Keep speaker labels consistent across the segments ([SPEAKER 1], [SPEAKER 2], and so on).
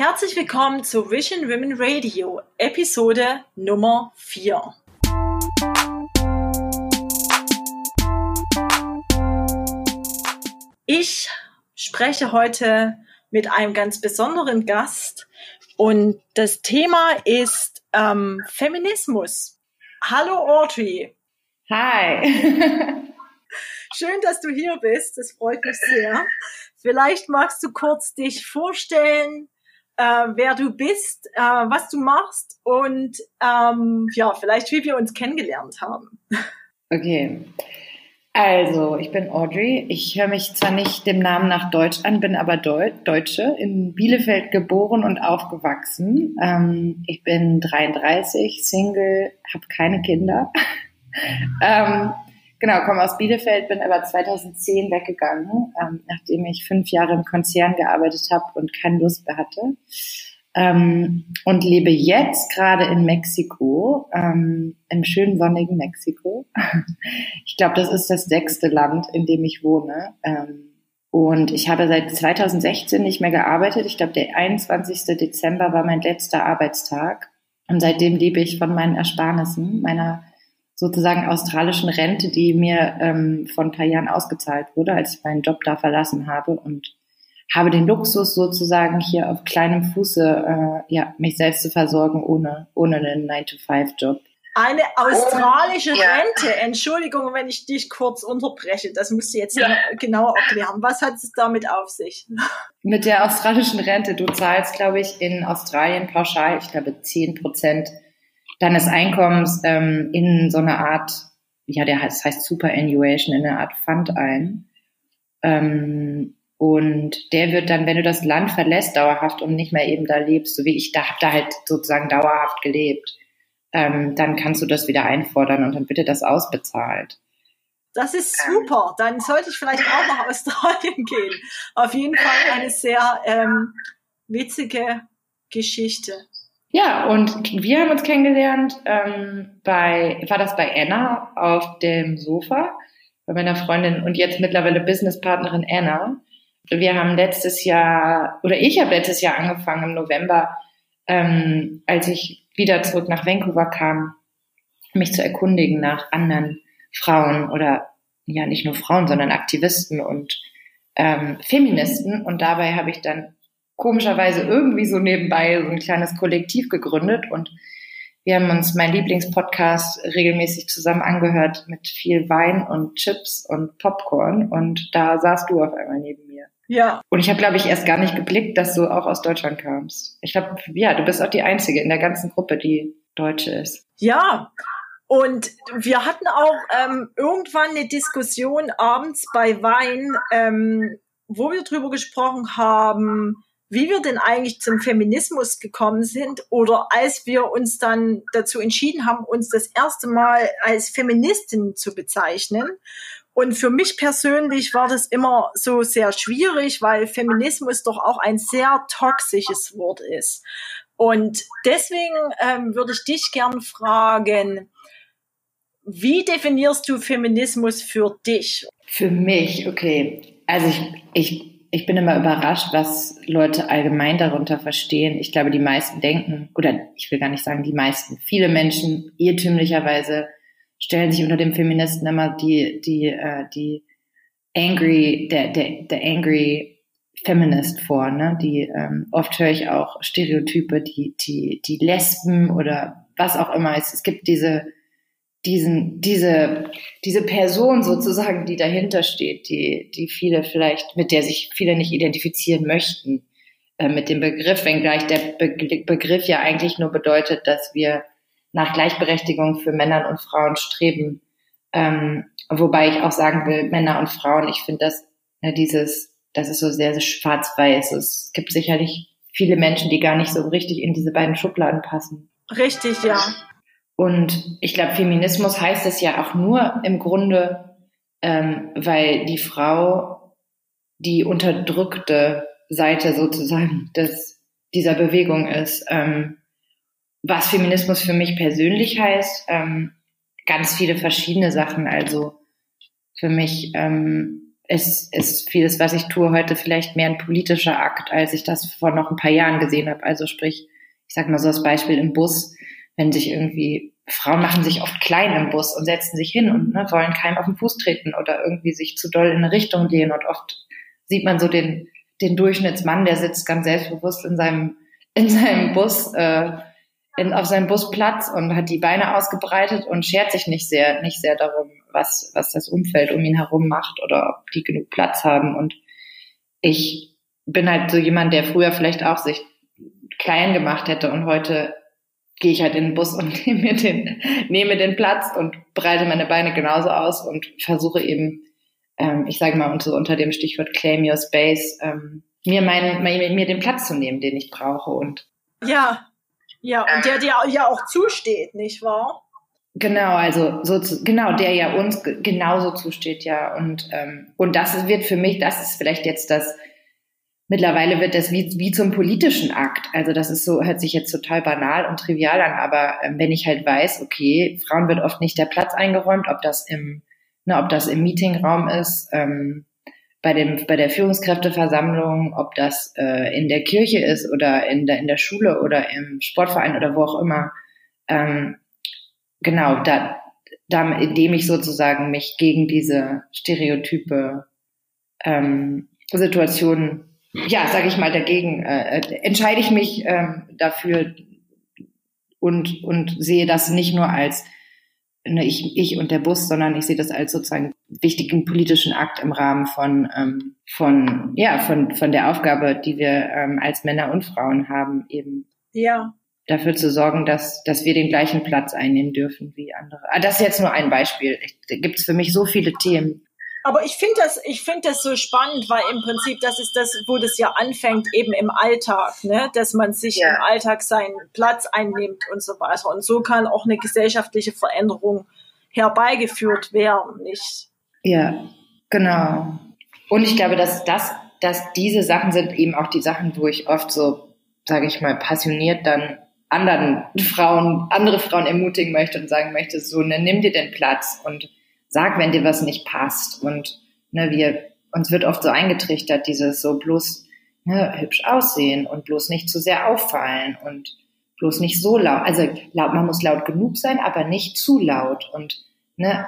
[SPEAKER 1] Herzlich willkommen zu Vision Women Radio, Episode Nummer 4. Ich spreche heute mit einem ganz besonderen Gast und das Thema ist ähm, Feminismus. Hallo Audrey.
[SPEAKER 2] Hi.
[SPEAKER 1] Schön, dass du hier bist. Das freut mich sehr. Vielleicht magst du kurz dich vorstellen, äh, wer du bist, äh, was du machst und ähm, ja, vielleicht wie wir uns kennengelernt haben.
[SPEAKER 2] Okay. Also, ich bin Audrey. Ich höre mich zwar nicht dem Namen nach Deutsch an, bin aber Deu Deutsche, in Bielefeld geboren und aufgewachsen. Ähm, ich bin 33, Single, habe keine Kinder. ähm, genau, komme aus Bielefeld, bin aber 2010 weggegangen, ähm, nachdem ich fünf Jahre im Konzern gearbeitet habe und keine Lust mehr hatte. Ähm, und lebe jetzt gerade in Mexiko, ähm, im schönen sonnigen Mexiko. ich glaube, das ist das sechste Land, in dem ich wohne. Ähm, und ich habe seit 2016 nicht mehr gearbeitet. Ich glaube, der 21. Dezember war mein letzter Arbeitstag. Und seitdem lebe ich von meinen Ersparnissen, meiner sozusagen australischen Rente, die mir ähm, vor ein paar Jahren ausgezahlt wurde, als ich meinen Job da verlassen habe und habe den Luxus sozusagen hier auf kleinem Fuße, äh, ja, mich selbst zu versorgen ohne, ohne einen 9-to-5-Job.
[SPEAKER 1] Eine australische oh, Rente. Entschuldigung, wenn ich dich kurz unterbreche. Das musst du jetzt ja. genauer erklären. Was hat es damit auf sich?
[SPEAKER 2] Mit der australischen Rente. Du zahlst, glaube ich, in Australien pauschal, ich glaube, 10 Prozent deines Einkommens ähm, in so eine Art, ja, der heißt, das heißt Superannuation, in eine Art Fund ein. Ähm, und der wird dann, wenn du das Land verlässt, dauerhaft und nicht mehr eben da lebst, so wie ich da, hab da halt sozusagen dauerhaft gelebt, ähm, dann kannst du das wieder einfordern und dann bitte das ausbezahlt.
[SPEAKER 1] Das ist super. Dann sollte ich vielleicht auch nach Australien gehen. Auf jeden Fall eine sehr ähm, witzige Geschichte.
[SPEAKER 2] Ja, und wir haben uns kennengelernt ähm, bei, war das bei Anna auf dem Sofa, bei meiner Freundin und jetzt mittlerweile Businesspartnerin Anna. Wir haben letztes Jahr, oder ich habe letztes Jahr angefangen im November, ähm, als ich wieder zurück nach Vancouver kam, mich zu erkundigen nach anderen Frauen oder ja nicht nur Frauen, sondern Aktivisten und ähm, Feministen. Und dabei habe ich dann komischerweise irgendwie so nebenbei so ein kleines Kollektiv gegründet und wir haben uns mein Lieblingspodcast regelmäßig zusammen angehört mit viel Wein und Chips und Popcorn und da saßt du auf einmal neben mir.
[SPEAKER 1] Ja.
[SPEAKER 2] Und ich habe, glaube ich, erst gar nicht geblickt, dass du auch aus Deutschland kamst. Ich glaube, ja, du bist auch die Einzige in der ganzen Gruppe, die Deutsche ist.
[SPEAKER 1] Ja. Und wir hatten auch ähm, irgendwann eine Diskussion abends bei Wein, ähm, wo wir drüber gesprochen haben, wie wir denn eigentlich zum Feminismus gekommen sind oder als wir uns dann dazu entschieden haben, uns das erste Mal als Feministin zu bezeichnen. Und für mich persönlich war das immer so sehr schwierig, weil Feminismus doch auch ein sehr toxisches Wort ist. Und deswegen ähm, würde ich dich gern fragen, wie definierst du Feminismus für dich?
[SPEAKER 2] Für mich, okay. Also ich, ich ich bin immer überrascht, was Leute allgemein darunter verstehen. Ich glaube, die meisten denken, oder ich will gar nicht sagen die meisten, viele Menschen irrtümlicherweise stellen sich unter dem Feministen immer die, die, äh, die angry, der, der, der angry Feminist vor, ne? Die ähm, oft höre ich auch Stereotype, die, die, die Lesben oder was auch immer. Es, es gibt diese diesen, diese, diese Person sozusagen, die dahinter steht, die, die viele vielleicht, mit der sich viele nicht identifizieren möchten, äh, mit dem Begriff, wenngleich der Be Begriff ja eigentlich nur bedeutet, dass wir nach Gleichberechtigung für Männer und Frauen streben. Ähm, wobei ich auch sagen will, Männer und Frauen, ich finde das, ja, dieses, das ist so sehr, sehr schwarz-weiß. Es gibt sicherlich viele Menschen, die gar nicht so richtig in diese beiden Schubladen passen.
[SPEAKER 1] Richtig, ja.
[SPEAKER 2] Und ich glaube, Feminismus heißt es ja auch nur im Grunde, ähm, weil die Frau die unterdrückte Seite sozusagen des, dieser Bewegung ist. Ähm, was Feminismus für mich persönlich heißt, ähm, ganz viele verschiedene Sachen. Also für mich ähm, es ist vieles, was ich tue, heute vielleicht mehr ein politischer Akt, als ich das vor noch ein paar Jahren gesehen habe. Also sprich, ich sag mal so das Beispiel im Bus, wenn sich irgendwie Frauen machen sich oft klein im Bus und setzen sich hin und ne, wollen keinem auf den Fuß treten oder irgendwie sich zu doll in eine Richtung gehen und oft sieht man so den den Durchschnittsmann, der sitzt ganz selbstbewusst in seinem in seinem Bus äh, in, auf seinem Busplatz und hat die Beine ausgebreitet und schert sich nicht sehr nicht sehr darum, was was das Umfeld um ihn herum macht oder ob die genug Platz haben. Und ich bin halt so jemand, der früher vielleicht auch sich klein gemacht hätte und heute gehe ich halt in den Bus und nehme mir den, nehme den Platz und breite meine Beine genauso aus und versuche eben, ähm, ich sage mal unter, unter dem Stichwort Claim Your Space, ähm, mir, meinen, mir, mir den Platz zu nehmen, den ich brauche. Und
[SPEAKER 1] ja, ja, und der dir ja auch zusteht, nicht wahr?
[SPEAKER 2] Genau, also so zu, genau, der ja uns genauso zusteht, ja. Und, ähm, und das wird für mich, das ist vielleicht jetzt das mittlerweile wird das wie, wie zum politischen Akt. Also das ist so, hört sich jetzt total banal und trivial an, aber ähm, wenn ich halt weiß, okay, Frauen wird oft nicht der Platz eingeräumt, ob das im, ne, ob das im Meetingraum ist, ähm, bei dem, bei der Führungskräfteversammlung, ob das äh, in der Kirche ist oder in der, in der Schule oder im Sportverein oder wo auch immer. Ähm, genau, da, da, indem ich sozusagen mich gegen diese Stereotype ähm, Situationen ja, sage ich mal, dagegen äh, entscheide ich mich ähm, dafür und, und sehe das nicht nur als ne, ich, ich und der Bus, sondern ich sehe das als sozusagen wichtigen politischen Akt im Rahmen von, ähm, von, ja, von, von der Aufgabe, die wir ähm, als Männer und Frauen haben, eben
[SPEAKER 1] ja.
[SPEAKER 2] dafür zu sorgen, dass, dass wir den gleichen Platz einnehmen dürfen wie andere. Ah, das ist jetzt nur ein Beispiel. Da gibt es für mich so viele Themen.
[SPEAKER 1] Aber ich finde das, ich finde das so spannend, weil im Prinzip das ist das, wo das ja anfängt, eben im Alltag, ne, dass man sich ja. im Alltag seinen Platz einnimmt und so weiter. Und so kann auch eine gesellschaftliche Veränderung herbeigeführt werden, nicht?
[SPEAKER 2] Ja, genau. Und ich glaube, dass das, dass diese Sachen sind eben auch die Sachen, wo ich oft so, sage ich mal, passioniert dann anderen Frauen, andere Frauen ermutigen möchte und sagen möchte, so, ne, nimm dir den Platz und sag, wenn dir was nicht passt. Und ne, wir, uns wird oft so eingetrichtert, dieses so bloß ne, hübsch aussehen und bloß nicht zu sehr auffallen und bloß nicht so laut. Also laut, man muss laut genug sein, aber nicht zu laut und ne,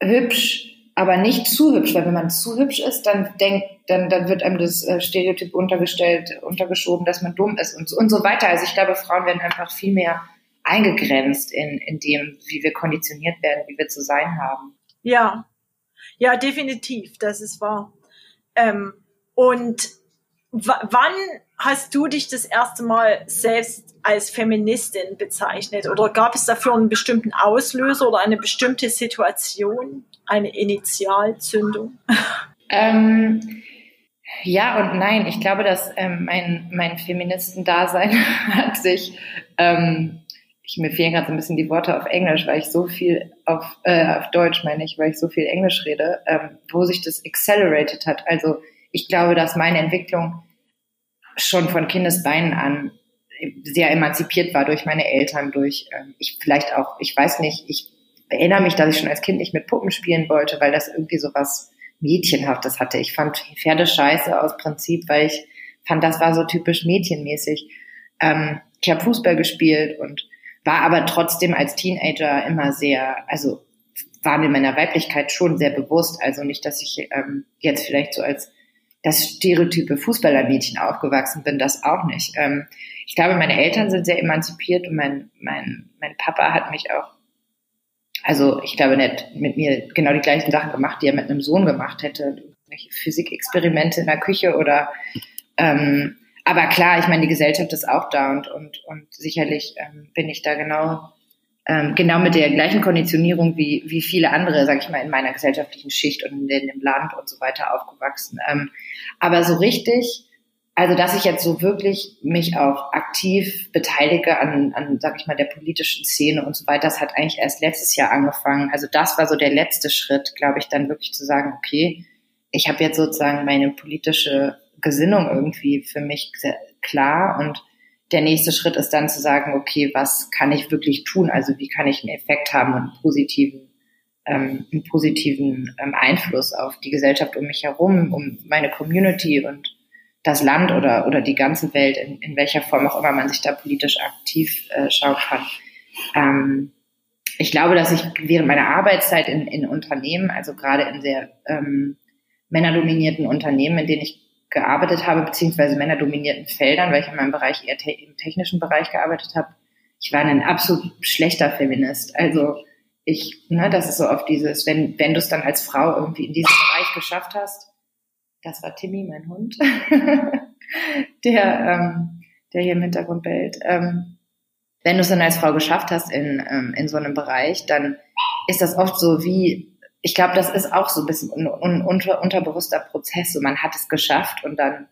[SPEAKER 2] hübsch, aber nicht zu hübsch, weil wenn man zu hübsch ist, dann denkt, dann, dann wird einem das äh, Stereotyp untergestellt, untergeschoben, dass man dumm ist und, und so weiter. Also ich glaube, Frauen werden einfach viel mehr eingegrenzt in, in dem, wie wir konditioniert werden, wie wir zu sein haben.
[SPEAKER 1] Ja, ja, definitiv, das ist wahr. Ähm, und wann hast du dich das erste Mal selbst als Feministin bezeichnet? Oder gab es dafür einen bestimmten Auslöser oder eine bestimmte Situation, eine Initialzündung?
[SPEAKER 2] Ähm, ja und nein. Ich glaube, dass ähm, mein, mein Feministendasein hat sich ähm, ich, mir fehlen gerade so ein bisschen die Worte auf Englisch, weil ich so viel auf, äh, auf Deutsch meine ich, weil ich so viel Englisch rede, ähm, wo sich das accelerated hat. Also ich glaube, dass meine Entwicklung schon von Kindesbeinen an sehr emanzipiert war durch meine Eltern, durch ähm, ich vielleicht auch, ich weiß nicht, ich erinnere mich, dass ich schon als Kind nicht mit Puppen spielen wollte, weil das irgendwie so was Mädchenhaftes hatte. Ich fand Pferde scheiße aus Prinzip, weil ich fand, das war so typisch mädchenmäßig. Ähm, ich habe Fußball gespielt und war aber trotzdem als Teenager immer sehr, also war mir meiner Weiblichkeit schon sehr bewusst. Also nicht, dass ich ähm, jetzt vielleicht so als das stereotype Fußballermädchen aufgewachsen bin, das auch nicht. Ähm, ich glaube, meine Eltern sind sehr emanzipiert und mein, mein, mein Papa hat mich auch, also ich glaube, nicht mit mir genau die gleichen Sachen gemacht, die er mit einem Sohn gemacht hätte. Physikexperimente in der Küche oder ähm, aber klar, ich meine, die Gesellschaft ist auch da und, und, und sicherlich ähm, bin ich da genau, ähm, genau mit der gleichen Konditionierung wie, wie viele andere, sag ich mal, in meiner gesellschaftlichen Schicht und in, dem Land und so weiter aufgewachsen. Ähm, aber so richtig, also dass ich jetzt so wirklich mich auch aktiv beteilige an, an, sag ich mal, der politischen Szene und so weiter, das hat eigentlich erst letztes Jahr angefangen. Also das war so der letzte Schritt, glaube ich, dann wirklich zu sagen, okay, ich habe jetzt sozusagen meine politische Gesinnung irgendwie für mich klar und der nächste Schritt ist dann zu sagen, okay, was kann ich wirklich tun? Also wie kann ich einen Effekt haben und einen positiven ähm, einen positiven ähm, Einfluss auf die Gesellschaft um mich herum, um meine Community und das Land oder, oder die ganze Welt, in, in welcher Form auch immer man sich da politisch aktiv äh, schauen kann. Ähm, ich glaube, dass ich während meiner Arbeitszeit in, in Unternehmen, also gerade in sehr ähm, männerdominierten Unternehmen, in denen ich gearbeitet habe, beziehungsweise männerdominierten Feldern, weil ich in meinem Bereich eher te im technischen Bereich gearbeitet habe, ich war ein absolut schlechter Feminist. Also ich, ne, das ist so oft dieses, wenn, wenn du es dann als Frau irgendwie in diesem Bereich geschafft hast, das war Timmy, mein Hund, der, ähm, der hier im Hintergrund bellt. Ähm, wenn du es dann als Frau geschafft hast in, ähm, in so einem Bereich, dann ist das oft so wie, ich glaube, das ist auch so ein bisschen ein un, unter, unterbewusster Prozess. So, man hat es geschafft und dann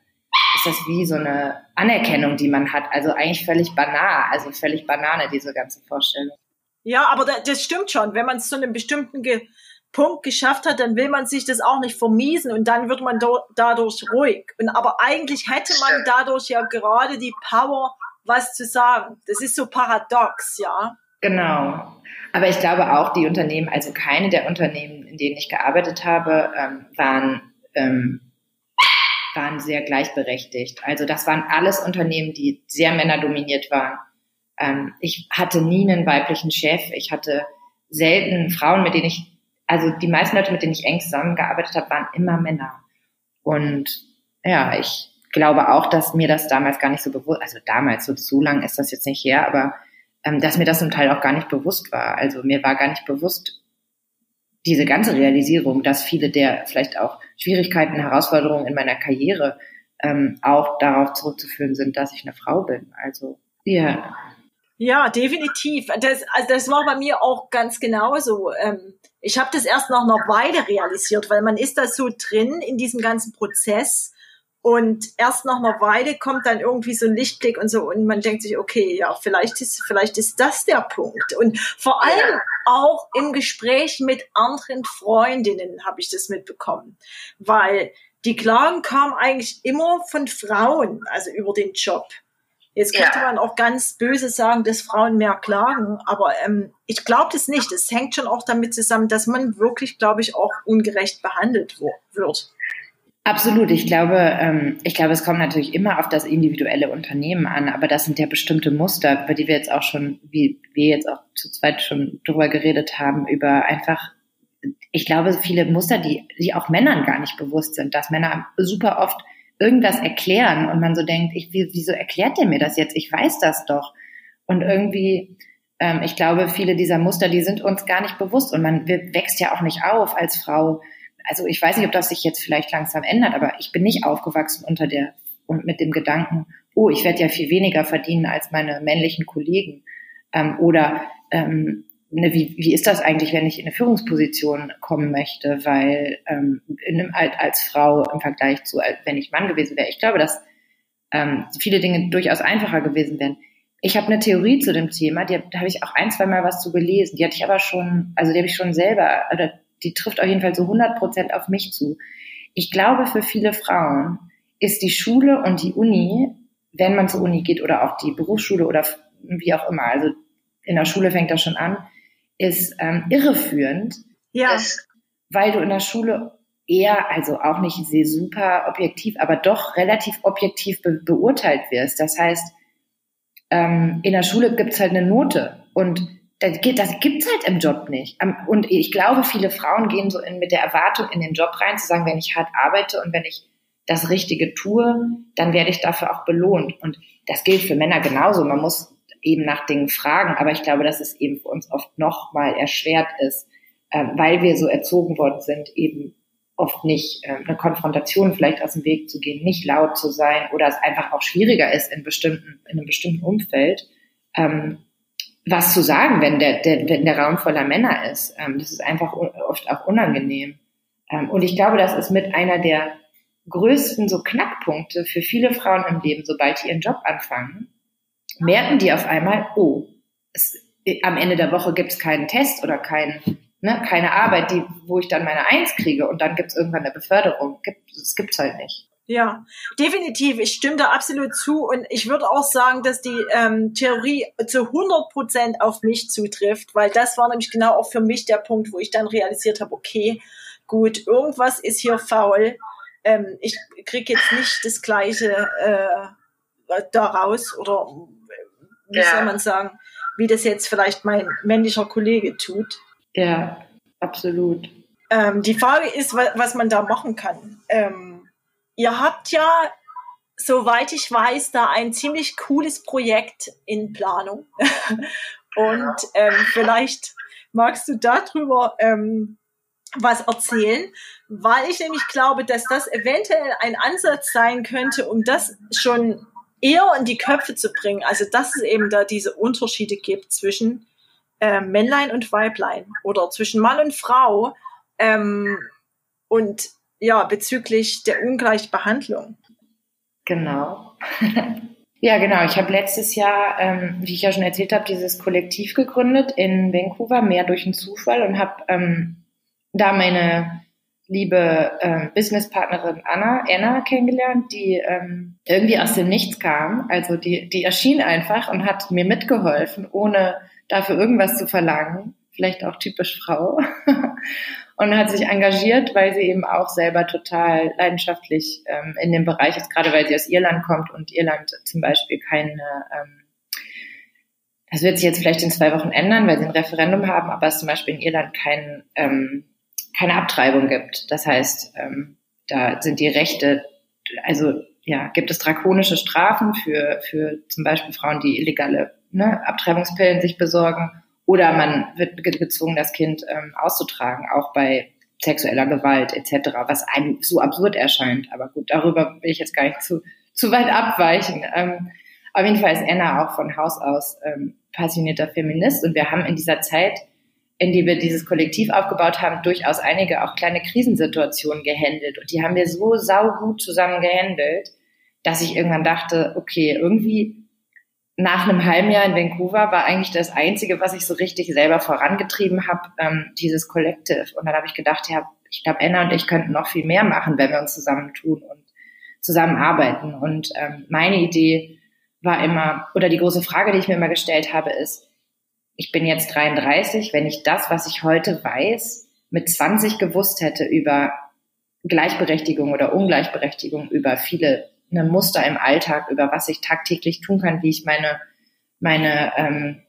[SPEAKER 2] ist das wie so eine Anerkennung, die man hat. Also eigentlich völlig banal, also völlig Banane, diese ganze Vorstellung.
[SPEAKER 1] Ja, aber das stimmt schon. Wenn man es zu einem bestimmten Ge Punkt geschafft hat, dann will man sich das auch nicht vermiesen und dann wird man dadurch ruhig. Und aber eigentlich hätte man dadurch ja gerade die Power, was zu sagen. Das ist so paradox, ja.
[SPEAKER 2] Genau. Aber ich glaube auch, die Unternehmen, also keine der Unternehmen, in denen ich gearbeitet habe, ähm, waren, ähm, waren sehr gleichberechtigt. Also das waren alles Unternehmen, die sehr männerdominiert waren. Ähm, ich hatte nie einen weiblichen Chef. Ich hatte selten Frauen, mit denen ich also die meisten Leute, mit denen ich eng zusammengearbeitet habe, waren immer Männer. Und ja, ich glaube auch, dass mir das damals gar nicht so bewusst, also damals, so zu lang ist das jetzt nicht her, aber dass mir das zum Teil auch gar nicht bewusst war. Also mir war gar nicht bewusst diese ganze Realisierung, dass viele der vielleicht auch Schwierigkeiten, Herausforderungen in meiner Karriere ähm, auch darauf zurückzuführen sind, dass ich eine Frau bin. Also ja.
[SPEAKER 1] Ja, definitiv. Das, also das war bei mir auch ganz genauso. Ähm, ich habe das erst nach einer Weile realisiert, weil man ist da so drin in diesem ganzen Prozess und erst nach einer Weile kommt dann irgendwie so ein Lichtblick und so und man denkt sich, okay, ja, vielleicht ist, vielleicht ist das der Punkt. Und vor allem auch im Gespräch mit anderen Freundinnen habe ich das mitbekommen, weil die Klagen kamen eigentlich immer von Frauen, also über den Job. Jetzt könnte ja. man auch ganz böse sagen, dass Frauen mehr klagen, aber ähm, ich glaube das nicht. Es hängt schon auch damit zusammen, dass man wirklich, glaube ich, auch ungerecht behandelt wird.
[SPEAKER 2] Absolut. Ich glaube, ähm, ich glaube, es kommt natürlich immer auf das individuelle Unternehmen an, aber das sind ja bestimmte Muster, über die wir jetzt auch schon, wie wir jetzt auch zu zweit schon drüber geredet haben, über einfach, ich glaube, viele Muster, die, die auch Männern gar nicht bewusst sind, dass Männer super oft irgendwas erklären und man so denkt, ich, wieso erklärt der mir das jetzt? Ich weiß das doch. Und irgendwie, ähm, ich glaube, viele dieser Muster, die sind uns gar nicht bewusst und man wächst ja auch nicht auf als Frau. Also ich weiß nicht, ob das sich jetzt vielleicht langsam ändert, aber ich bin nicht aufgewachsen unter der und mit dem Gedanken, oh, ich werde ja viel weniger verdienen als meine männlichen Kollegen. Ähm, oder ähm, ne, wie, wie ist das eigentlich, wenn ich in eine Führungsposition kommen möchte, weil ähm, in als, als Frau im Vergleich zu, wenn ich Mann gewesen wäre. Ich glaube, dass ähm, viele Dinge durchaus einfacher gewesen wären. Ich habe eine Theorie zu dem Thema, die, da habe ich auch ein, zwei Mal was zu gelesen. Die hatte ich aber schon, also die habe ich schon selber, oder die trifft auf jeden Fall so 100 Prozent auf mich zu. Ich glaube, für viele Frauen ist die Schule und die Uni, wenn man zur Uni geht oder auch die Berufsschule oder wie auch immer, also in der Schule fängt das schon an, ist ähm, irreführend. Ja. Weil du in der Schule eher, also auch nicht super objektiv, aber doch relativ objektiv be beurteilt wirst. Das heißt, ähm, in der Schule gibt's halt eine Note und das, das gibt's halt im Job nicht. Und ich glaube, viele Frauen gehen so in, mit der Erwartung in den Job rein, zu sagen, wenn ich hart arbeite und wenn ich das Richtige tue, dann werde ich dafür auch belohnt. Und das gilt für Männer genauso. Man muss eben nach Dingen fragen. Aber ich glaube, dass es eben für uns oft noch mal erschwert ist, äh, weil wir so erzogen worden sind, eben oft nicht äh, eine Konfrontation vielleicht aus dem Weg zu gehen, nicht laut zu sein oder es einfach auch schwieriger ist in bestimmten in einem bestimmten Umfeld. Ähm, was zu sagen, wenn der, der, wenn der Raum voller Männer ist. Ähm, das ist einfach oft auch unangenehm. Ähm, und ich glaube, das ist mit einer der größten so Knackpunkte für viele Frauen im Leben, sobald sie ihren Job anfangen, merken die auf einmal, oh, es, am Ende der Woche gibt es keinen Test oder kein, ne, keine Arbeit, die, wo ich dann meine Eins kriege und dann gibt es irgendwann eine Beförderung. Gibt, das gibt's halt nicht.
[SPEAKER 1] Ja, definitiv. Ich stimme da absolut zu. Und ich würde auch sagen, dass die ähm, Theorie zu 100 Prozent auf mich zutrifft, weil das war nämlich genau auch für mich der Punkt, wo ich dann realisiert habe, okay, gut, irgendwas ist hier faul. Ähm, ich kriege jetzt nicht das Gleiche äh, daraus oder wie ja. soll man sagen, wie das jetzt vielleicht mein männlicher Kollege tut.
[SPEAKER 2] Ja, absolut.
[SPEAKER 1] Ähm, die Frage ist, was man da machen kann. Ähm, ihr habt ja, soweit ich weiß, da ein ziemlich cooles Projekt in Planung. Und ähm, vielleicht magst du darüber ähm, was erzählen, weil ich nämlich glaube, dass das eventuell ein Ansatz sein könnte, um das schon eher in die Köpfe zu bringen. Also dass es eben da diese Unterschiede gibt zwischen äh, Männlein und Weiblein oder zwischen Mann und Frau ähm, und ja, bezüglich der Ungleichbehandlung.
[SPEAKER 2] Genau. ja, genau. Ich habe letztes Jahr, ähm, wie ich ja schon erzählt habe, dieses Kollektiv gegründet in Vancouver, mehr durch einen Zufall und habe ähm, da meine liebe äh, Businesspartnerin Anna, Anna kennengelernt, die ähm, irgendwie aus dem Nichts kam. Also die, die erschien einfach und hat mir mitgeholfen, ohne dafür irgendwas zu verlangen. Vielleicht auch typisch Frau. und hat sich engagiert, weil sie eben auch selber total leidenschaftlich ähm, in dem Bereich ist, gerade weil sie aus Irland kommt und Irland zum Beispiel keine, ähm, das wird sich jetzt vielleicht in zwei Wochen ändern, weil sie ein Referendum haben, aber es zum Beispiel in Irland kein, ähm, keine Abtreibung gibt. Das heißt, ähm, da sind die Rechte, also ja, gibt es drakonische Strafen für, für zum Beispiel Frauen, die illegale ne, Abtreibungspillen sich besorgen oder man wird gezwungen, das Kind ähm, auszutragen, auch bei sexueller Gewalt etc., was einem so absurd erscheint. Aber gut, darüber will ich jetzt gar nicht zu, zu weit abweichen. Ähm, auf jeden Fall ist Anna auch von Haus aus ähm, passionierter Feminist und wir haben in dieser Zeit, in die wir dieses Kollektiv aufgebaut haben, durchaus einige auch kleine Krisensituationen gehandelt und die haben wir so saugut zusammen gehandelt, dass ich irgendwann dachte, okay, irgendwie nach einem halben Jahr in Vancouver war eigentlich das Einzige, was ich so richtig selber vorangetrieben habe, ähm, dieses Collective. Und dann habe ich gedacht, ja, ich glaube, Anna und ich könnten noch viel mehr machen, wenn wir uns zusammentun und zusammenarbeiten. Und ähm, meine Idee war immer, oder die große Frage, die ich mir immer gestellt habe, ist, ich bin jetzt 33, wenn ich das, was ich heute weiß, mit 20 gewusst hätte über Gleichberechtigung oder Ungleichberechtigung, über viele eine Muster im Alltag, über was ich tagtäglich tun kann, wie ich meine, meine, ähm,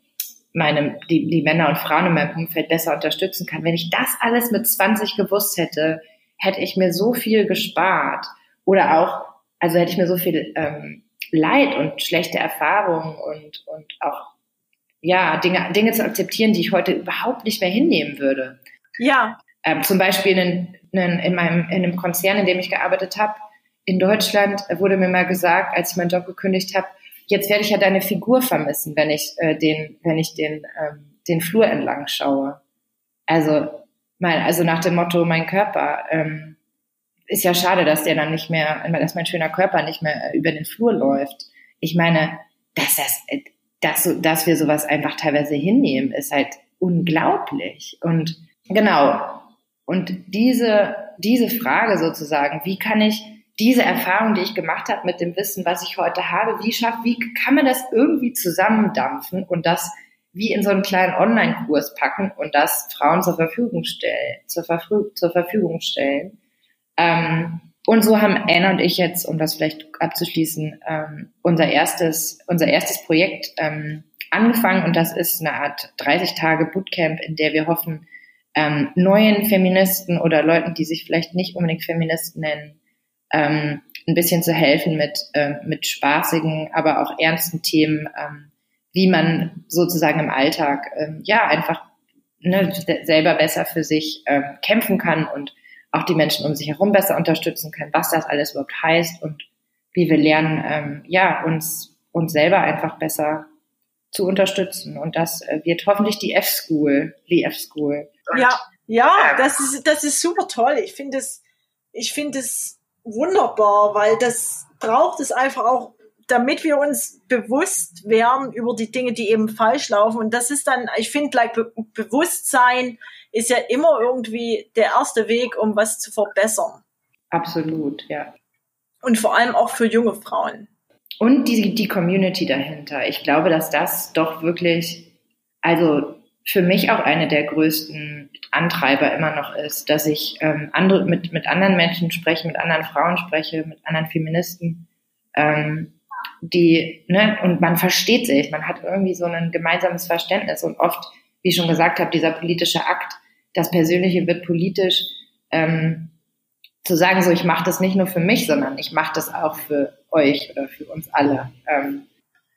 [SPEAKER 2] meine, die, die Männer und Frauen in meinem Umfeld besser unterstützen kann. Wenn ich das alles mit 20 gewusst hätte, hätte ich mir so viel gespart. Oder auch, also hätte ich mir so viel ähm, Leid und schlechte Erfahrungen und, und auch ja, Dinge, Dinge zu akzeptieren, die ich heute überhaupt nicht mehr hinnehmen würde.
[SPEAKER 1] Ja.
[SPEAKER 2] Ähm, zum Beispiel in, in, in, meinem, in einem Konzern, in dem ich gearbeitet habe, in Deutschland wurde mir mal gesagt, als ich meinen Job gekündigt habe, jetzt werde ich ja deine Figur vermissen, wenn ich äh, den, wenn ich den, ähm, den Flur entlang schaue. Also, mein, also nach dem Motto, mein Körper, ähm, ist ja schade, dass der dann nicht mehr, dass mein schöner Körper nicht mehr über den Flur läuft. Ich meine, dass das, dass, dass wir sowas einfach teilweise hinnehmen, ist halt unglaublich. Und genau. Und diese, diese Frage sozusagen, wie kann ich diese Erfahrung, die ich gemacht habe mit dem Wissen, was ich heute habe, wie schafft, wie kann man das irgendwie zusammendampfen und das wie in so einen kleinen Online-Kurs packen und das Frauen zur Verfügung stellen, zur, Verfü zur Verfügung stellen. Ähm, und so haben Anna und ich jetzt, um das vielleicht abzuschließen, ähm, unser erstes, unser erstes Projekt ähm, angefangen und das ist eine Art 30 Tage Bootcamp, in der wir hoffen, ähm, neuen Feministen oder Leuten, die sich vielleicht nicht unbedingt Feministen nennen, ähm, ein bisschen zu helfen mit, äh, mit spaßigen, aber auch ernsten Themen, ähm, wie man sozusagen im Alltag ähm, ja einfach ne, selber besser für sich ähm, kämpfen kann und auch die Menschen um sich herum besser unterstützen kann, was das alles überhaupt heißt und wie wir lernen, ähm, ja, uns, uns selber einfach besser zu unterstützen. Und das äh, wird hoffentlich die F-School, die F-School.
[SPEAKER 1] Ja, ja, das ist, das ist super toll. Ich finde es, ich finde es wunderbar, weil das braucht es einfach auch, damit wir uns bewusst werden über die Dinge, die eben falsch laufen. Und das ist dann, ich finde, like, Be Bewusstsein ist ja immer irgendwie der erste Weg, um was zu verbessern.
[SPEAKER 2] Absolut, ja.
[SPEAKER 1] Und vor allem auch für junge Frauen.
[SPEAKER 2] Und die, die Community dahinter. Ich glaube, dass das doch wirklich, also für mich auch eine der größten Antreiber immer noch ist, dass ich ähm, andere, mit, mit anderen Menschen spreche, mit anderen Frauen spreche, mit anderen Feministen, ähm, die, ne, und man versteht sich, man hat irgendwie so ein gemeinsames Verständnis und oft, wie ich schon gesagt habe, dieser politische Akt, das Persönliche wird politisch, ähm, zu sagen, so ich mache das nicht nur für mich, sondern ich mache das auch für euch oder für uns alle. Ähm,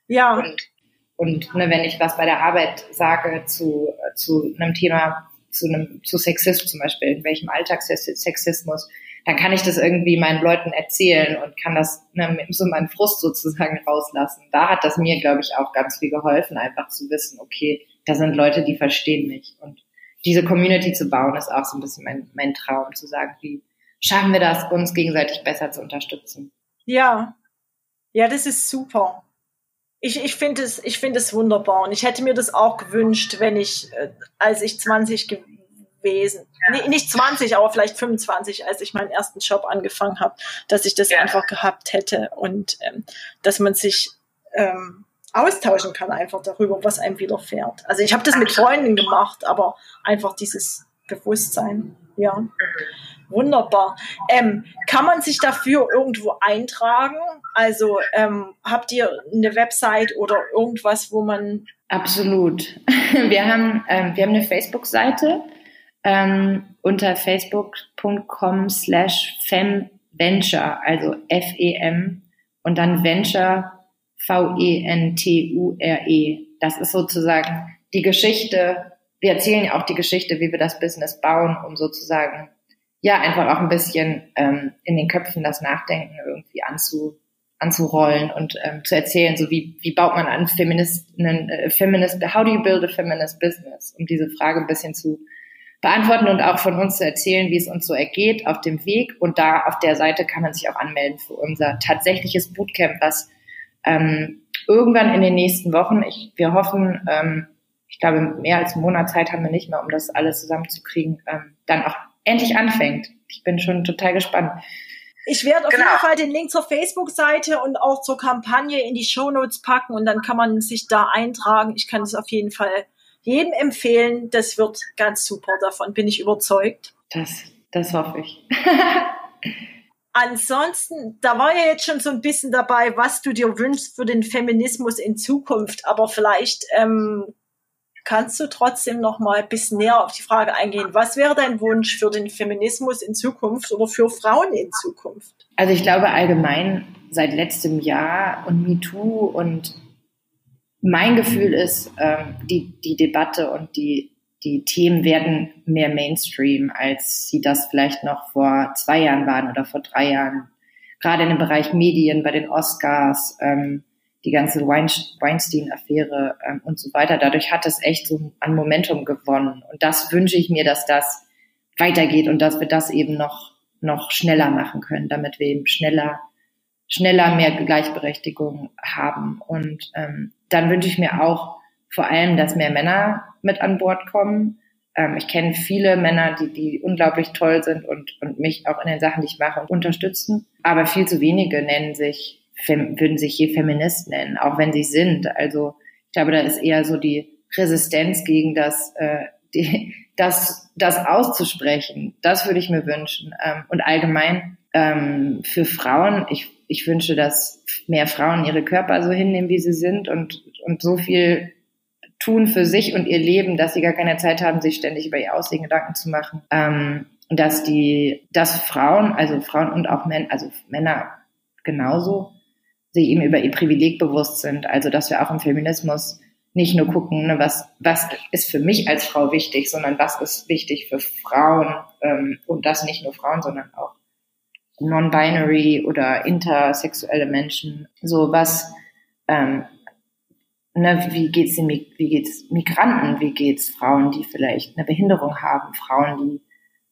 [SPEAKER 1] ja.
[SPEAKER 2] Und, und ne, wenn ich was bei der Arbeit sage zu, zu einem Thema, zu einem zu Sexismus zum Beispiel, in welchem Alltagssexismus, dann kann ich das irgendwie meinen Leuten erzählen und kann das ne, so meinen Frust sozusagen rauslassen. Da hat das mir, glaube ich, auch ganz viel geholfen, einfach zu wissen, okay, da sind Leute, die verstehen mich. Und diese Community zu bauen, ist auch so ein bisschen mein, mein Traum, zu sagen, wie schaffen wir das, uns gegenseitig besser zu unterstützen.
[SPEAKER 1] Ja, ja, das ist super. Ich, ich finde es, ich finde es wunderbar und ich hätte mir das auch gewünscht, wenn ich, äh, als ich 20 gewesen, ja. nee, nicht 20, aber vielleicht 25, als ich meinen ersten Job angefangen habe, dass ich das ja. einfach gehabt hätte und ähm, dass man sich ähm, austauschen kann einfach darüber, was einem widerfährt. Also ich habe das mit Freunden gemacht, aber einfach dieses Bewusstsein, ja. Mhm. Wunderbar. Ähm, kann man sich dafür irgendwo eintragen? Also ähm, habt ihr eine Website oder irgendwas, wo man
[SPEAKER 2] Absolut. Wir haben, ähm, wir haben eine Facebook-Seite ähm, unter facebook.com slash femventure, also F-E-M und dann Venture V-E-N-T-U-R-E. -E. Das ist sozusagen die Geschichte. Wir erzählen ja auch die Geschichte, wie wir das Business bauen, um sozusagen ja, einfach auch ein bisschen ähm, in den Köpfen das Nachdenken irgendwie anzu, anzurollen und ähm, zu erzählen, so wie, wie baut man an Feminist, einen, äh, Feminist, how do you build a feminist business, um diese Frage ein bisschen zu beantworten und auch von uns zu erzählen, wie es uns so ergeht auf dem Weg. Und da auf der Seite kann man sich auch anmelden für unser tatsächliches Bootcamp, was ähm, irgendwann in den nächsten Wochen, ich, wir hoffen, ähm, ich glaube, mehr als einen Monat Zeit haben wir nicht mehr, um das alles zusammenzukriegen, ähm, dann auch endlich anfängt. Ich bin schon total gespannt.
[SPEAKER 1] Ich werde auf genau. jeden Fall den Link zur Facebook-Seite und auch zur Kampagne in die Show Notes packen und dann kann man sich da eintragen. Ich kann es auf jeden Fall jedem empfehlen. Das wird ganz super. Davon bin ich überzeugt.
[SPEAKER 2] Das, das hoffe ich.
[SPEAKER 1] Ansonsten, da war ja jetzt schon so ein bisschen dabei, was du dir wünschst für den Feminismus in Zukunft. Aber vielleicht ähm, Kannst du trotzdem noch mal ein bisschen näher auf die Frage eingehen? Was wäre dein Wunsch für den Feminismus in Zukunft oder für Frauen in Zukunft?
[SPEAKER 2] Also ich glaube allgemein seit letztem Jahr und MeToo und mein Gefühl ist, ähm, die, die Debatte und die, die Themen werden mehr Mainstream, als sie das vielleicht noch vor zwei Jahren waren oder vor drei Jahren. Gerade in dem Bereich Medien, bei den Oscars, ähm, die ganze Weinstein-Affäre ähm, und so weiter. Dadurch hat es echt so an Momentum gewonnen. Und das wünsche ich mir, dass das weitergeht und dass wir das eben noch, noch schneller machen können, damit wir eben schneller, schneller mehr Gleichberechtigung haben. Und ähm, dann wünsche ich mir auch vor allem, dass mehr Männer mit an Bord kommen. Ähm, ich kenne viele Männer, die, die unglaublich toll sind und, und mich auch in den Sachen, die ich mache, unterstützen. Aber viel zu wenige nennen sich würden sich je Feminist nennen, auch wenn sie sind. Also ich glaube, da ist eher so die Resistenz gegen das, äh, die, das, das auszusprechen. Das würde ich mir wünschen. Ähm, und allgemein ähm, für Frauen, ich, ich wünsche, dass mehr Frauen ihre Körper so hinnehmen, wie sie sind und, und so viel tun für sich und ihr Leben, dass sie gar keine Zeit haben, sich ständig über ihr Aussehen Gedanken zu machen. Ähm, dass die, dass Frauen, also Frauen und auch Männer, also Männer genauso, sich eben über ihr Privileg bewusst sind. Also, dass wir auch im Feminismus nicht nur gucken, ne, was, was ist für mich als Frau wichtig, sondern was ist wichtig für Frauen ähm, und das nicht nur Frauen, sondern auch non-binary oder intersexuelle Menschen. So was, ähm, ne, wie geht's den, wie geht's Migranten, wie geht's Frauen, die vielleicht eine Behinderung haben, Frauen, die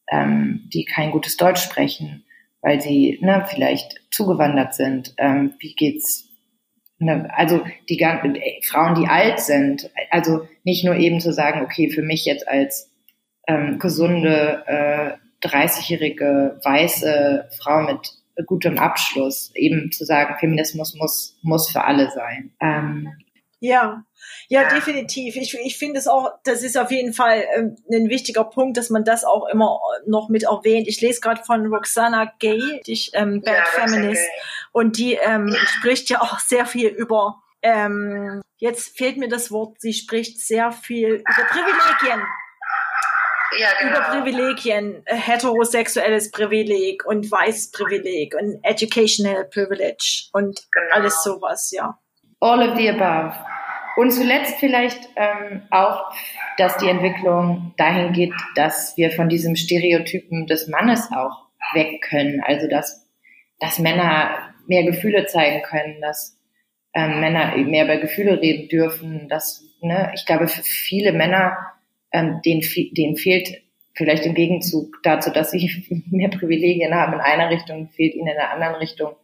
[SPEAKER 2] ähm, die kein gutes Deutsch sprechen, weil sie ne, vielleicht zugewandert sind. Ähm, wie geht's? Ne, also die ganzen äh, Frauen, die alt sind. Also nicht nur eben zu sagen, okay, für mich jetzt als ähm, gesunde äh, 30-jährige weiße Frau mit gutem Abschluss, eben zu sagen, Feminismus muss, muss für alle sein. Ähm,
[SPEAKER 1] ja, ja, definitiv. Ich, ich finde es auch, das ist auf jeden Fall ähm, ein wichtiger Punkt, dass man das auch immer noch mit erwähnt. Ich lese gerade von Roxana Gay, die ähm, Bad ja, Feminist, und die ähm, spricht ja auch sehr viel über, ähm, jetzt fehlt mir das Wort, sie spricht sehr viel über Privilegien. Ja, genau. Über Privilegien, äh, heterosexuelles Privileg und weißes Privileg und educational privilege und genau. alles sowas, ja.
[SPEAKER 2] All of the above. Und zuletzt vielleicht ähm, auch, dass die Entwicklung dahin geht, dass wir von diesem Stereotypen des Mannes auch weg können. Also dass, dass Männer mehr Gefühle zeigen können, dass ähm, Männer mehr über Gefühle reden dürfen. Dass, ne, ich glaube, für viele Männer, ähm, denen, denen fehlt vielleicht im Gegenzug dazu, dass sie mehr Privilegien haben in einer Richtung, fehlt ihnen in der anderen Richtung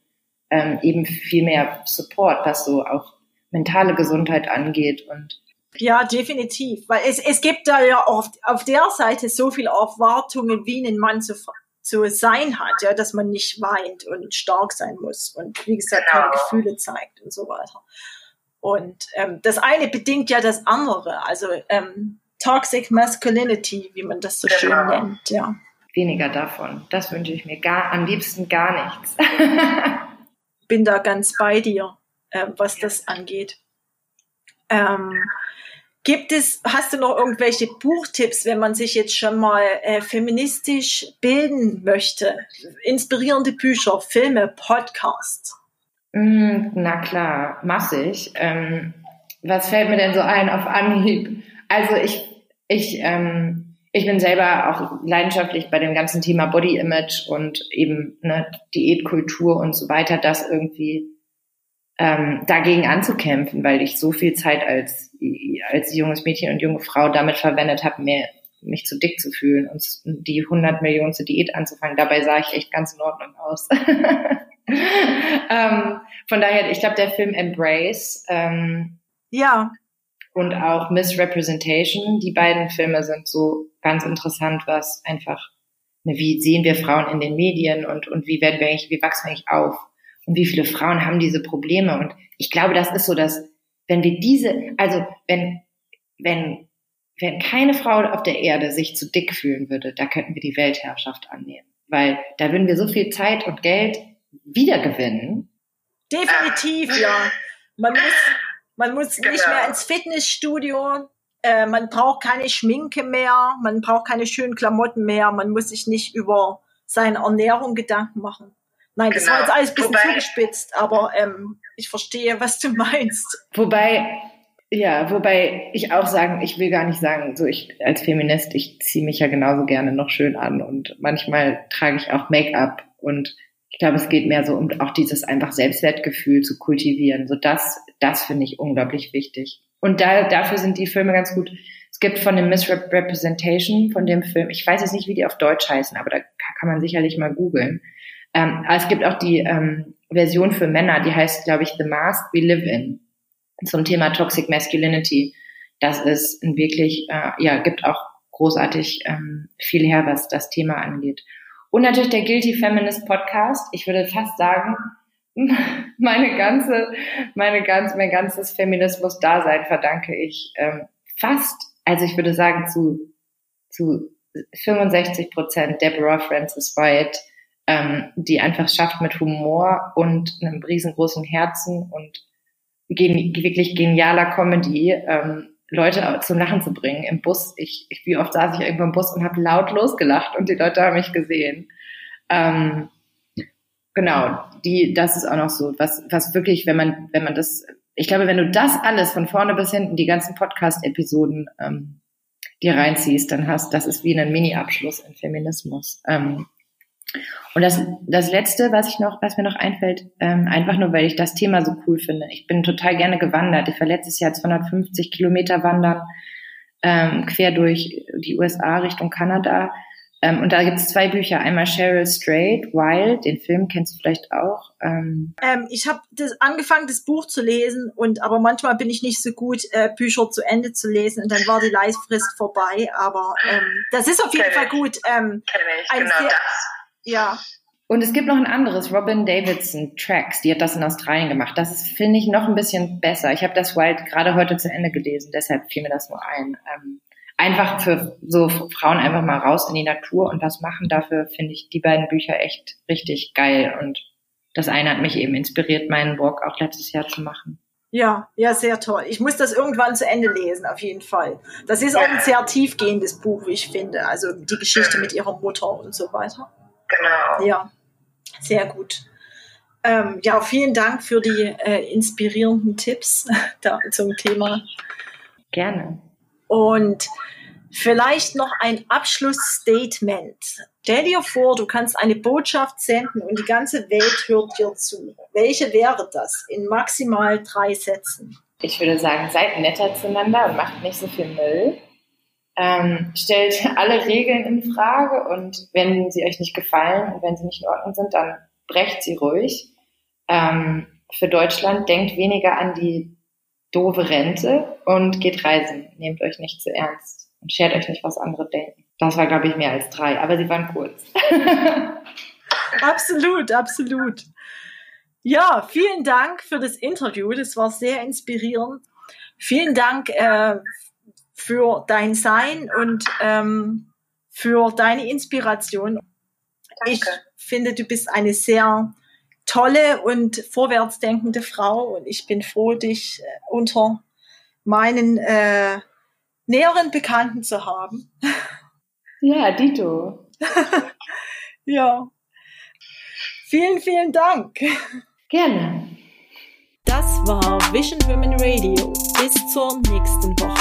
[SPEAKER 2] ähm, eben viel mehr Support, was so auch mentale Gesundheit angeht und
[SPEAKER 1] ja, definitiv. Weil es, es gibt da ja oft auf der Seite so viele Erwartungen, wie ein Mann zu, zu sein hat, ja, dass man nicht weint und stark sein muss und wie gesagt genau. keine Gefühle zeigt und so weiter. Und ähm, das eine bedingt ja das andere. Also ähm, Toxic Masculinity, wie man das so genau. schön nennt, ja.
[SPEAKER 2] Weniger davon. Das wünsche ich mir gar, am liebsten gar nichts.
[SPEAKER 1] Bin da ganz bei dir äh, was das angeht. Ähm, gibt es, hast du noch irgendwelche Buchtipps, wenn man sich jetzt schon mal äh, feministisch bilden möchte? Inspirierende Bücher, Filme, Podcasts?
[SPEAKER 2] Mm, na klar, massig. Ähm, was fällt mir denn so ein auf Anhieb? Also ich, ich, ähm, ich bin selber auch leidenschaftlich bei dem ganzen Thema Body Image und eben ne, Diätkultur und so weiter, das irgendwie ähm, dagegen anzukämpfen, weil ich so viel Zeit als, als junges Mädchen und junge Frau damit verwendet habe, mir mich zu dick zu fühlen und die 100 Millionen Diät anzufangen. Dabei sah ich echt ganz in Ordnung aus. ähm, von daher, ich glaube, der Film Embrace ähm,
[SPEAKER 1] ja.
[SPEAKER 2] Und auch Misrepresentation, die beiden Filme sind so ganz interessant, was einfach, ne, wie sehen wir Frauen in den Medien und, und wie werden wir eigentlich, wie wachsen wir eigentlich auf? Und wie viele Frauen haben diese Probleme? Und ich glaube, das ist so, dass wenn wir diese, also wenn, wenn, wenn keine Frau auf der Erde sich zu dick fühlen würde, da könnten wir die Weltherrschaft annehmen. Weil da würden wir so viel Zeit und Geld wiedergewinnen.
[SPEAKER 1] Definitiv, ja. Man muss, man muss genau. nicht mehr ins Fitnessstudio. Äh, man braucht keine Schminke mehr. Man braucht keine schönen Klamotten mehr. Man muss sich nicht über seine Ernährung Gedanken machen. Nein, das genau. war jetzt alles ein bisschen Wobei, zugespitzt, aber ähm, ich verstehe, was du meinst.
[SPEAKER 2] Wobei, ja, wobei ich auch sagen, ich will gar nicht sagen, so ich als Feminist, ich ziehe mich ja genauso gerne noch schön an und manchmal trage ich auch Make-up und ich glaube, es geht mehr so um auch dieses einfach Selbstwertgefühl zu kultivieren. So das, das finde ich unglaublich wichtig. Und da, dafür sind die Filme ganz gut. Es gibt von dem Misrepresentation von dem Film, ich weiß jetzt nicht, wie die auf Deutsch heißen, aber da kann man sicherlich mal googeln. Ähm, es gibt auch die ähm, Version für Männer, die heißt, glaube ich, The Mask We Live In zum Thema Toxic Masculinity. Das ist ein wirklich, äh, ja, gibt auch großartig ähm, viel her, was das Thema angeht. Und natürlich der Guilty Feminist Podcast. Ich würde fast sagen, meine ganze, meine ganz, mein ganzes Feminismus-Dasein verdanke ich ähm, fast, also ich würde sagen zu, zu 65 Prozent Deborah Francis White, ähm, die einfach schafft mit Humor und einem riesengroßen Herzen und gen wirklich genialer Comedy ähm, Leute zum Lachen zu bringen im Bus. Ich, ich wie oft saß ich irgendwo im Bus und habe laut losgelacht und die Leute haben mich gesehen. Ähm, genau, die, das ist auch noch so, was, was wirklich, wenn man, wenn man das, ich glaube, wenn du das alles von vorne bis hinten, die ganzen Podcast-Episoden ähm, dir reinziehst, dann hast, das ist wie ein Mini-Abschluss in Feminismus. Ähm, und das, das Letzte, was ich noch, was mir noch einfällt, ähm, einfach nur, weil ich das Thema so cool finde. Ich bin total gerne gewandert. Ich war letztes Jahr 250 Kilometer wandern, ähm, quer durch die USA Richtung Kanada. Ähm, und da gibt es zwei Bücher. Einmal Cheryl Strait, Wild, den Film kennst du vielleicht auch.
[SPEAKER 1] Ähm, ähm, ich habe angefangen, das Buch zu lesen, und aber manchmal bin ich nicht so gut, äh, Bücher zu Ende zu lesen und dann war die Leistfrist vorbei. Aber ähm, das ist auf jeden Fall gut. Ähm,
[SPEAKER 3] Kenn ich, genau sehr, das
[SPEAKER 1] ja.
[SPEAKER 2] Und es gibt noch ein anderes, Robin Davidson Tracks, die hat das in Australien gemacht. Das finde ich, noch ein bisschen besser. Ich habe das Wild gerade heute zu Ende gelesen, deshalb fiel mir das nur ein. Ähm, einfach für so Frauen einfach mal raus in die Natur und was machen. Dafür finde ich die beiden Bücher echt richtig geil. Und das eine hat mich eben inspiriert, meinen Walk auch letztes Jahr zu machen.
[SPEAKER 1] Ja, ja, sehr toll. Ich muss das irgendwann zu Ende lesen, auf jeden Fall. Das ist auch ein sehr tiefgehendes Buch, wie ich finde. Also die Geschichte mit ihrer Mutter und so weiter.
[SPEAKER 3] Genau.
[SPEAKER 1] Ja. Sehr gut. Ähm, ja, vielen Dank für die äh, inspirierenden Tipps da, zum Thema.
[SPEAKER 2] Gerne.
[SPEAKER 1] Und vielleicht noch ein Abschlussstatement. Stell dir vor, du kannst eine Botschaft senden und die ganze Welt hört dir zu. Welche wäre das in maximal drei Sätzen?
[SPEAKER 2] Ich würde sagen, seid netter zueinander und macht nicht so viel Müll. Ähm, stellt alle Regeln in Frage und wenn sie euch nicht gefallen und wenn sie nicht in Ordnung sind, dann brecht sie ruhig. Ähm, für Deutschland denkt weniger an die doofe Rente und geht reisen. Nehmt euch nicht zu ernst und schert euch nicht, was andere denken. Das war, glaube ich, mehr als drei, aber sie waren kurz.
[SPEAKER 1] absolut, absolut. Ja, vielen Dank für das Interview. Das war sehr inspirierend. Vielen Dank äh, für dein Sein und ähm, für deine Inspiration. Danke. Ich finde, du bist eine sehr tolle und vorwärtsdenkende Frau und ich bin froh, dich äh, unter meinen äh, näheren Bekannten zu haben.
[SPEAKER 2] Ja, Dito.
[SPEAKER 1] ja. Vielen, vielen Dank.
[SPEAKER 2] Gerne.
[SPEAKER 1] Das war Vision Women Radio. Bis zur nächsten Woche.